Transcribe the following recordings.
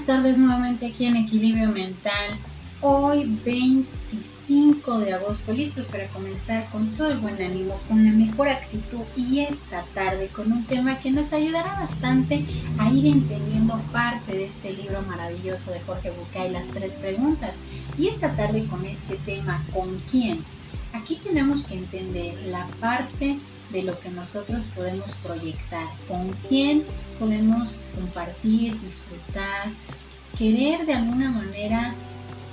buenas tardes nuevamente aquí en Equilibrio Mental. Hoy 25 de agosto, listos para comenzar con todo el buen ánimo, con la mejor actitud y esta tarde con un tema que nos ayudará bastante a ir entendiendo parte de este libro maravilloso de Jorge Bucay, las tres preguntas. Y esta tarde con este tema, ¿con quién? Aquí tenemos que entender la parte de lo que nosotros podemos proyectar, con quién podemos compartir, disfrutar, querer de alguna manera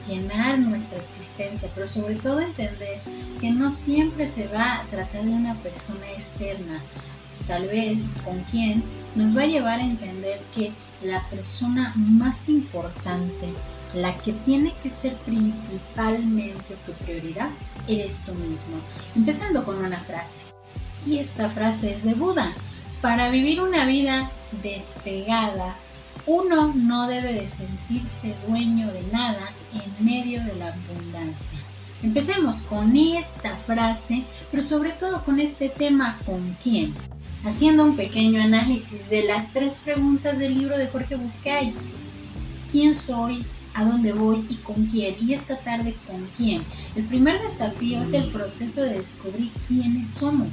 llenar nuestra existencia, pero sobre todo entender que no siempre se va a tratar de una persona externa, tal vez con quien nos va a llevar a entender que la persona más importante, la que tiene que ser principalmente tu prioridad, eres tú mismo. Empezando con una frase. Y esta frase es de Buda. Para vivir una vida despegada, uno no debe de sentirse dueño de nada en medio de la abundancia. Empecemos con esta frase, pero sobre todo con este tema ¿con quién? Haciendo un pequeño análisis de las tres preguntas del libro de Jorge Bucay. ¿Quién soy? a dónde voy y con quién, y esta tarde con quién. El primer desafío es el proceso de descubrir quiénes somos,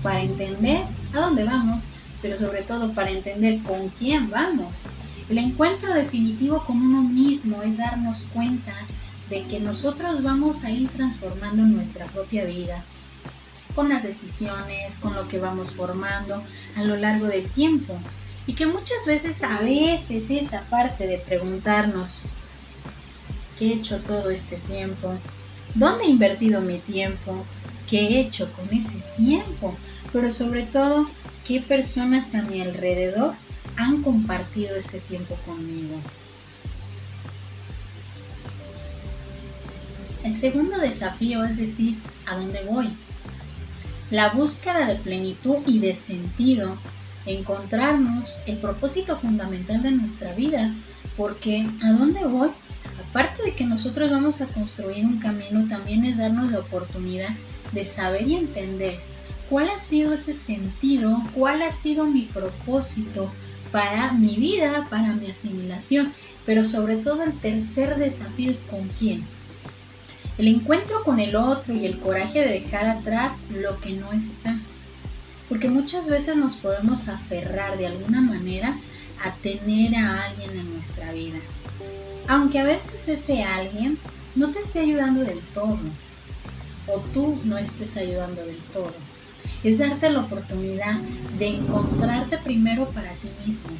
para entender a dónde vamos, pero sobre todo para entender con quién vamos. El encuentro definitivo con uno mismo es darnos cuenta de que nosotros vamos a ir transformando nuestra propia vida con las decisiones, con lo que vamos formando a lo largo del tiempo. Y que muchas veces, a veces, esa parte de preguntarnos, ¿qué he hecho todo este tiempo? ¿Dónde he invertido mi tiempo? ¿Qué he hecho con ese tiempo? Pero sobre todo, ¿qué personas a mi alrededor han compartido ese tiempo conmigo? El segundo desafío es decir, ¿a dónde voy? La búsqueda de plenitud y de sentido encontrarnos el propósito fundamental de nuestra vida, porque ¿a dónde voy? Aparte de que nosotros vamos a construir un camino, también es darnos la oportunidad de saber y entender cuál ha sido ese sentido, cuál ha sido mi propósito para mi vida, para mi asimilación, pero sobre todo el tercer desafío es con quién. El encuentro con el otro y el coraje de dejar atrás lo que no está porque muchas veces nos podemos aferrar de alguna manera a tener a alguien en nuestra vida. Aunque a veces ese alguien no te esté ayudando del todo o tú no estés ayudando del todo. Es darte la oportunidad de encontrarte primero para ti mismo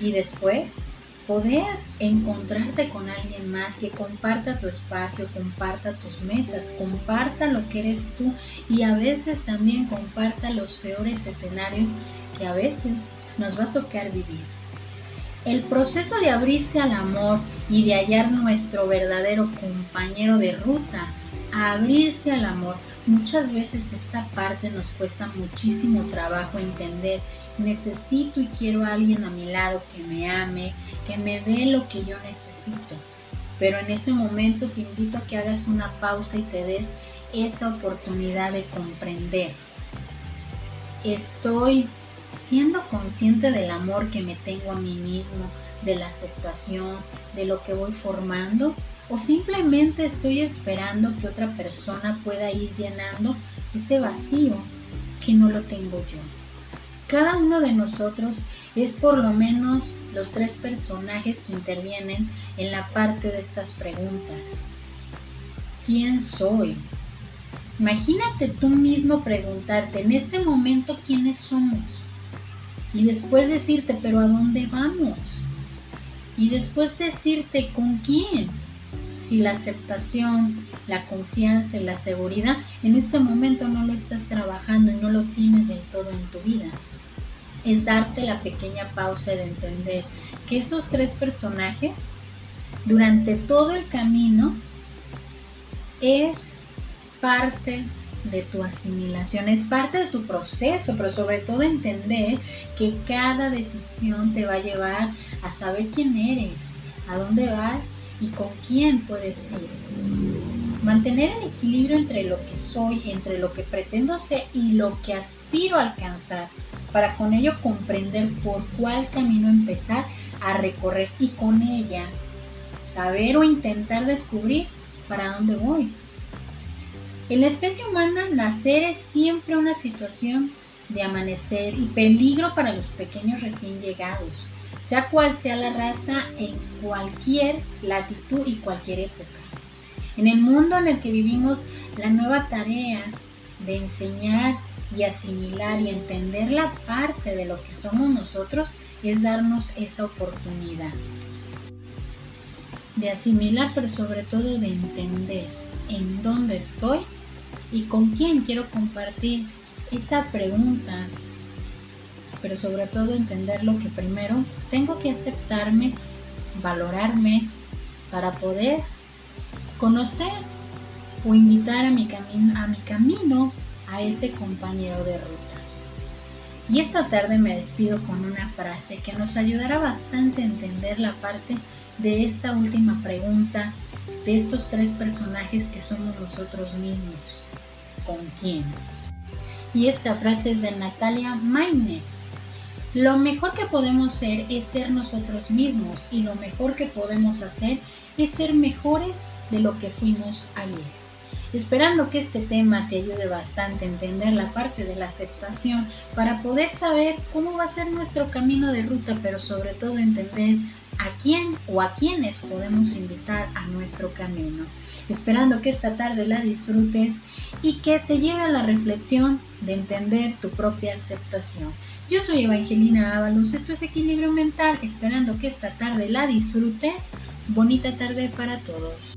y después poder encontrarte con alguien más que comparta tu espacio, comparta tus metas, comparta lo que eres tú y a veces también comparta los peores escenarios que a veces nos va a tocar vivir. El proceso de abrirse al amor y de hallar nuestro verdadero compañero de ruta, abrirse al amor, muchas veces esta parte nos cuesta muchísimo trabajo entender necesito y quiero a alguien a mi lado que me ame, que me dé lo que yo necesito. Pero en ese momento te invito a que hagas una pausa y te des esa oportunidad de comprender. Estoy siendo consciente del amor que me tengo a mí mismo, de la aceptación, de lo que voy formando, o simplemente estoy esperando que otra persona pueda ir llenando ese vacío que no lo tengo yo. Cada uno de nosotros es por lo menos los tres personajes que intervienen en la parte de estas preguntas. ¿Quién soy? Imagínate tú mismo preguntarte en este momento quiénes somos y después decirte, pero ¿a dónde vamos? Y después decirte con quién. Si la aceptación, la confianza y la seguridad en este momento no lo estás trabajando y no lo tienes del todo en tu vida es darte la pequeña pausa de entender que esos tres personajes durante todo el camino es parte de tu asimilación, es parte de tu proceso, pero sobre todo entender que cada decisión te va a llevar a saber quién eres, a dónde vas y con quién puedes ir. Mantener el equilibrio entre lo que soy, entre lo que pretendo ser y lo que aspiro a alcanzar para con ello comprender por cuál camino empezar a recorrer y con ella saber o intentar descubrir para dónde voy. En la especie humana, nacer es siempre una situación de amanecer y peligro para los pequeños recién llegados, sea cual sea la raza en cualquier latitud y cualquier época. En el mundo en el que vivimos, la nueva tarea de enseñar y asimilar y entender la parte de lo que somos nosotros es darnos esa oportunidad de asimilar, pero sobre todo de entender en dónde estoy y con quién quiero compartir esa pregunta, pero sobre todo entender lo que primero tengo que aceptarme, valorarme para poder conocer o invitar a mi, camino, a ese compañero de ruta. Y esta tarde me despido con una frase que nos ayudará bastante a entender la parte de esta última pregunta de estos tres personajes que somos nosotros mismos. ¿Con quién? Y esta frase es de Natalia Maynes. Lo mejor que podemos ser es ser nosotros mismos y lo mejor que podemos hacer es ser mejores de lo que fuimos ayer. Esperando que este tema te ayude bastante a entender la parte de la aceptación para poder saber cómo va a ser nuestro camino de ruta, pero sobre todo entender a quién o a quiénes podemos invitar a nuestro camino. Esperando que esta tarde la disfrutes y que te lleve a la reflexión de entender tu propia aceptación. Yo soy Evangelina Ábalos, esto es Equilibrio Mental, esperando que esta tarde la disfrutes. Bonita tarde para todos.